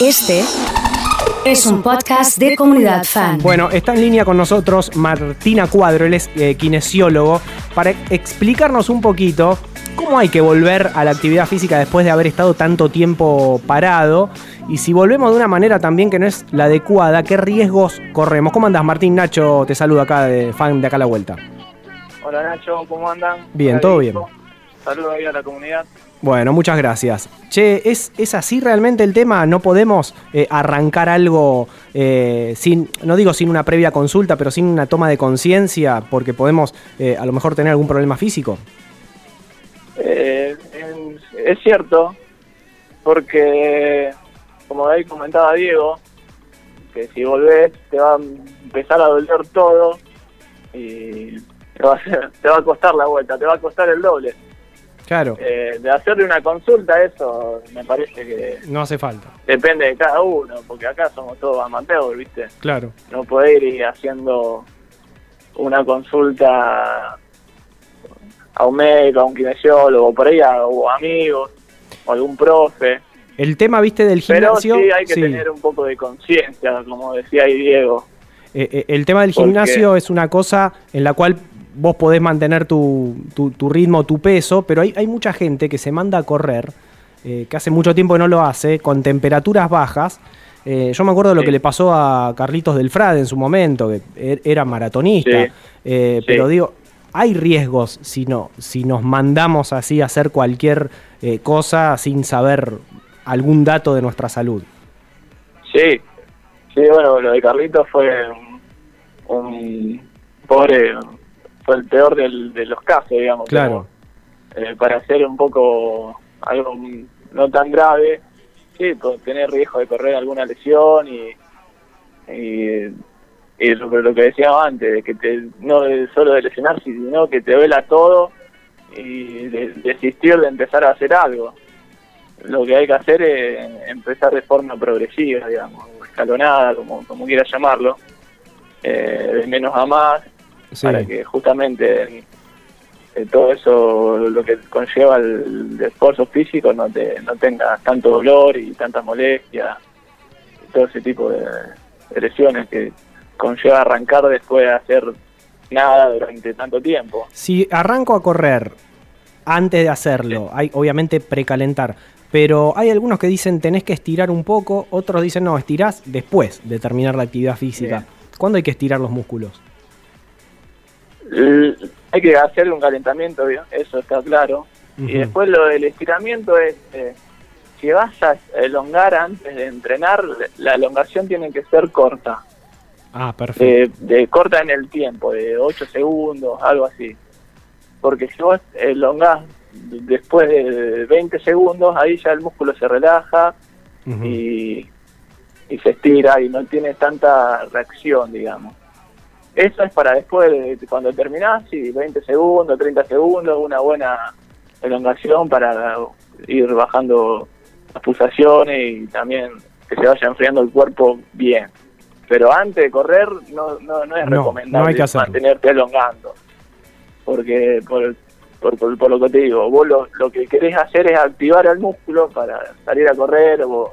Este es un podcast de comunidad fan. Bueno, está en línea con nosotros Martina Cuadro, él es eh, kinesiólogo, para explicarnos un poquito cómo hay que volver a la actividad física después de haber estado tanto tiempo parado y si volvemos de una manera también que no es la adecuada, qué riesgos corremos. ¿Cómo andas, Martín? Nacho te saluda acá de fan de acá a la vuelta. Hola Nacho, ¿cómo andan? Bien, Hola, todo bien. Saludos ahí a la comunidad. Bueno, muchas gracias. Che, ¿es, es así realmente el tema? ¿No podemos eh, arrancar algo eh, sin, no digo sin una previa consulta, pero sin una toma de conciencia porque podemos eh, a lo mejor tener algún problema físico? Eh, es cierto, porque como ahí comentaba Diego, que si volvés te va a empezar a doler todo y te va a, te va a costar la vuelta, te va a costar el doble. Claro, Eh, de hacerle una consulta, eso me parece que no hace falta. depende de cada uno, porque acá somos todos amateurs, ¿viste? Claro. no poder ir haciendo una consulta a un médico, a un kinesiólogo, por ahí a o amigos, o algún profe. El tema, viste, del Pero gimnasio. sí hay que sí. tener un poco de conciencia, como decía ahí Diego. Eh, eh, el tema del gimnasio es una cosa en la cual vos podés mantener tu, tu- tu ritmo, tu peso, pero hay, hay mucha gente que se manda a correr, eh, que hace mucho tiempo que no lo hace, con temperaturas bajas. Eh, yo me acuerdo de lo Sí. que le pasó a Carlitos del Frade en su momento, que er- era maratonista, Sí. Eh, Sí. pero digo, hay riesgos si, no, si nos mandamos así a hacer cualquier eh, cosa sin saber algún dato de nuestra salud. Sí, sí, bueno, lo de Carlitos fue un, un pobre, fue el peor del- de los casos, digamos. Claro. pero, eh, para hacer un poco algo no tan grave, sí, por tener riesgo de correr alguna lesión y, y, y lo, lo que decía antes, de que te, no solo de lesionar, sino que te vela todo y de- desistir de empezar a hacer algo lo que hay que hacer es empezar de forma progresiva, digamos, o escalonada, como, como quieras llamarlo, eh, de menos a más, Sí. para que justamente eh, todo eso, lo que conlleva el, esfuerzo físico, no te no tengas tanto dolor y tanta molestia, y todo ese tipo de, de lesiones que conlleva arrancar después de hacer nada durante tanto tiempo. Si arranco a correr antes de hacerlo, hay obviamente precalentar, pero hay algunos que dicen tenés que estirar un poco, otros dicen no, estirás después de terminar la actividad física. Bien. ¿Cuándo hay que estirar los músculos? L- hay que hacerle un calentamiento, eso está claro. Y después lo del estiramiento es, eh, si vas a elongar antes de entrenar, la elongación tiene que ser corta, Ah, perfecto. de, de corta en el tiempo, de 8 segundos, algo así. Porque si vos elongás después de 20 segundos, ahí ya el músculo se relaja y, y se estira y no tiene tanta reacción, digamos. Eso es para después, de- cuando terminás, sí, 20 segundos, 30 segundos, una buena elongación para ir bajando las pulsaciones y también que se vaya enfriando el cuerpo bien. Pero antes de correr no, no, no es No, recomendable no hay que hacerlo. mantenerte elongando. Porque, por, por, por- por lo que te digo, vos lo, lo que querés hacer es activar el músculo para salir a correr o,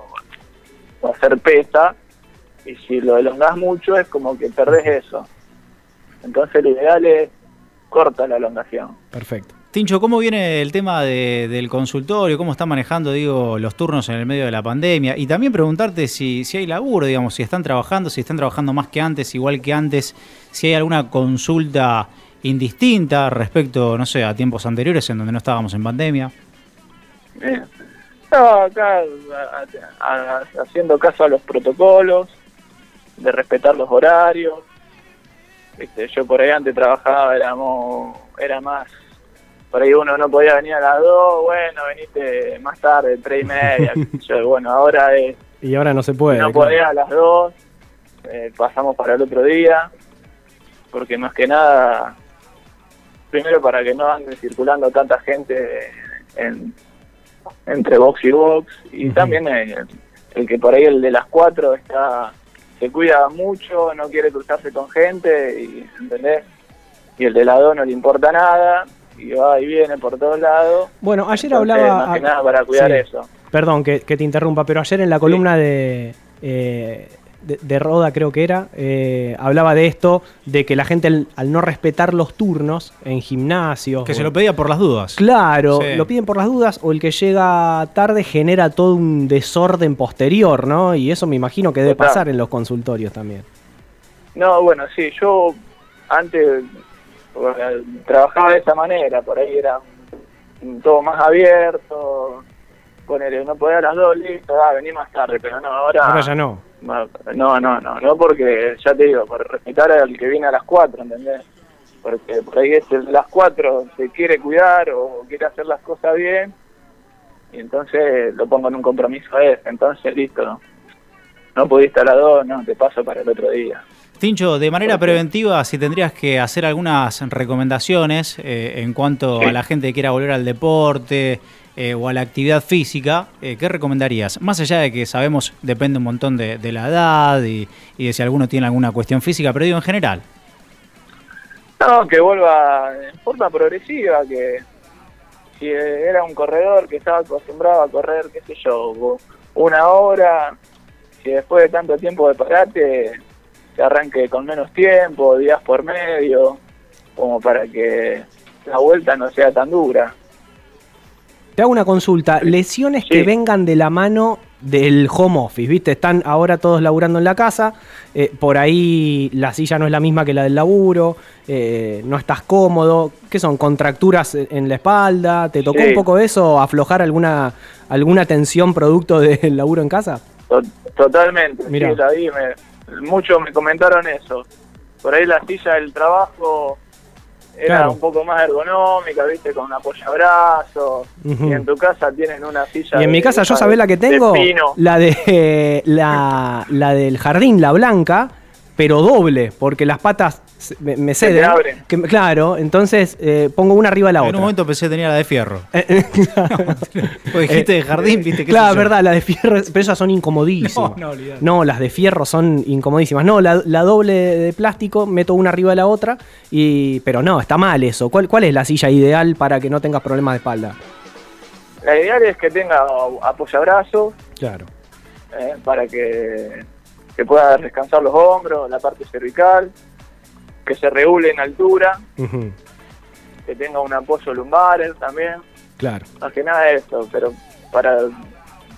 o hacer pesa. Y si lo elongás mucho es como que perdés eso. Entonces lo ideal es corta la elongación. Perfecto. Tincho, ¿cómo viene el tema de- del consultorio? ¿Cómo está manejando, digo, los turnos en el medio de la pandemia? Y también preguntarte si, si hay laburo, digamos, si están trabajando, si están trabajando más que antes, igual que antes, si hay alguna consulta indistinta respecto, no sé, a tiempos anteriores en donde no estábamos en pandemia. Bien. No, acá a- a- a- haciendo caso a los protocolos, de respetar los horarios. Viste, yo por ahí antes trabajaba, éramos, era más, por ahí uno no podía venir a las dos, bueno, veniste más tarde, tres y media. yo, bueno, ahora es, Y ahora no se puede. no claro. podía a las dos, eh, pasamos para el otro día, porque más que nada, primero para que no ande circulando tanta gente en, entre box y box, y también el, el que por ahí el de las cuatro está se cuida mucho, no quiere cruzarse con gente, y, ¿entendés? Y el de la dos no le importa nada, y va y viene por todos lados. Bueno, ayer Entonces, hablaba. Más que nada para cuidar sí. eso. perdón que, que te interrumpa, pero ayer en la columna de, eh, de, de Roda, creo que era, eh, hablaba de esto, de que la gente al, al no respetar los turnos en gimnasios. Que o se lo pedía por las dudas. Claro, Sí. lo piden por las dudas o el que llega tarde genera todo un desorden posterior, ¿no? Y eso me imagino que debe pasar en los consultorios también. No, bueno, sí, yo antes bueno, trabajaba de esa manera, por ahí era todo más abierto, poner, no podía a las dos, listo, ah, vení más tarde, pero no, ahora... Ahora ya no. No, no, no, no, porque, ya te digo, por respetar al que viene a las 4, ¿entendés? Porque por ahí es el las 4 se quiere cuidar o quiere hacer las cosas bien y entonces lo pongo en un compromiso a ese, entonces listo, no, no pudiste a las 2, no, te paso para el otro día. Tincho, de manera preventiva, si tendrías que hacer algunas recomendaciones eh, en cuanto Sí. a la gente que quiera volver al deporte eh, o a la actividad física, eh, ¿qué recomendarías? Más allá de que sabemos depende un montón de, de la edad y, de si alguno tiene alguna cuestión física, pero digo en general. No, que vuelva en forma progresiva, que si era un corredor que estaba acostumbrado a correr, qué sé yo, una hora, si después de tanto tiempo de parate, se arranque con menos tiempo, días por medio, como para que la vuelta no sea tan dura. Te hago una consulta. Lesiones Sí. que vengan de la mano del home office, ¿viste? Están ahora todos laburando en la casa, eh, por ahí la silla no es la misma que la del laburo, eh, no estás cómodo, ¿qué son? ¿Contracturas en la espalda? ¿Te tocó Sí. un poco eso? ¿Aflojar alguna, alguna tensión producto del laburo en casa? To- Totalmente, Mirá. sí, la vi, me- muchos me comentaron eso. Por ahí la silla del trabajo era Claro. un poco más ergonómica, viste, con un apoyabrazos. Ujú. Y en tu casa tienen una silla. Y en mi casa yo sabés la que tengo, la de la, la del jardín, la blanca, pero doble, porque las patas me, me Se ceden. abren. Que claro, entonces eh, pongo una arriba de la en otra. un momento pensé que tenía la de fierro. Eh, eh, Porque dijiste de jardín, viste que Claro, verdad, las de fierro, pero esas son incomodísimas. No, no. No, las de fierro son incomodísimas. No, la, la doble de plástico, meto una arriba de la otra, y pero no, está mal eso. ¿Cuál, ¿Cuál es la silla ideal para que no tengas problemas de espalda? La ideal es que tenga apoyabrazos Claro. eh, para que, que pueda descansar los hombros, la parte cervical, que se regule en altura, que tenga un apoyo lumbar también. Claro. más que nada eso, pero para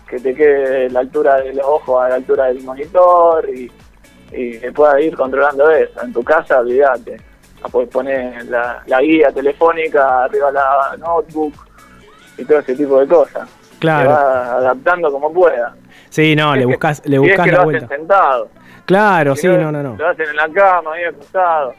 que te quede la altura de los ojos a la altura del monitor y, y que puedas ir controlando eso. En tu casa, olvídate. Puedes poner la, la guía telefónica arriba la notebook y todo ese tipo de cosas. Te Claro. vas adaptando como pueda. Sí, no, le buscas, le si es buscas que la lo vuelta. sentado. Claro, Si sí, no, no, no. Lo hacen en la cama, ahí acostado.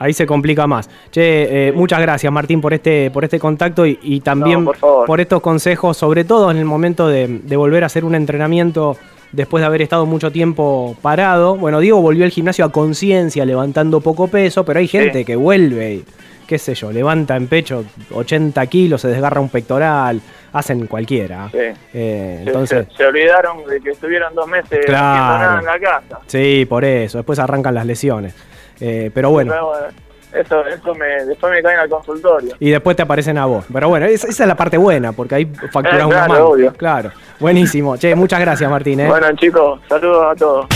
Ahí se complica más. Che, eh, muchas gracias Martín por este, por este contacto y, y también No, por estos consejos, sobre todo en el momento de, de volver a hacer un entrenamiento después de haber estado mucho tiempo parado. Bueno, Diego volvió al gimnasio a conciencia, levantando poco peso, pero hay gente Sí. que vuelve y, qué sé yo, levanta en pecho 80 kilos, se desgarra un pectoral, hacen cualquiera. Sí. Eh, Se- entonces, se, se olvidaron de que estuvieron dos meses Claro. nada en la casa. sí, por eso, después arrancan las lesiones. Eh, pero bueno. Eso, eso me, después me caen al consultorio. Y después te aparecen a vos. Pero bueno, esa, esa es la parte buena, porque ahí facturás Eh, una claro, mano. obvio. Claro. Buenísimo. Che, muchas gracias, Martín. ¿eh? Bueno, chicos, saludos a todos.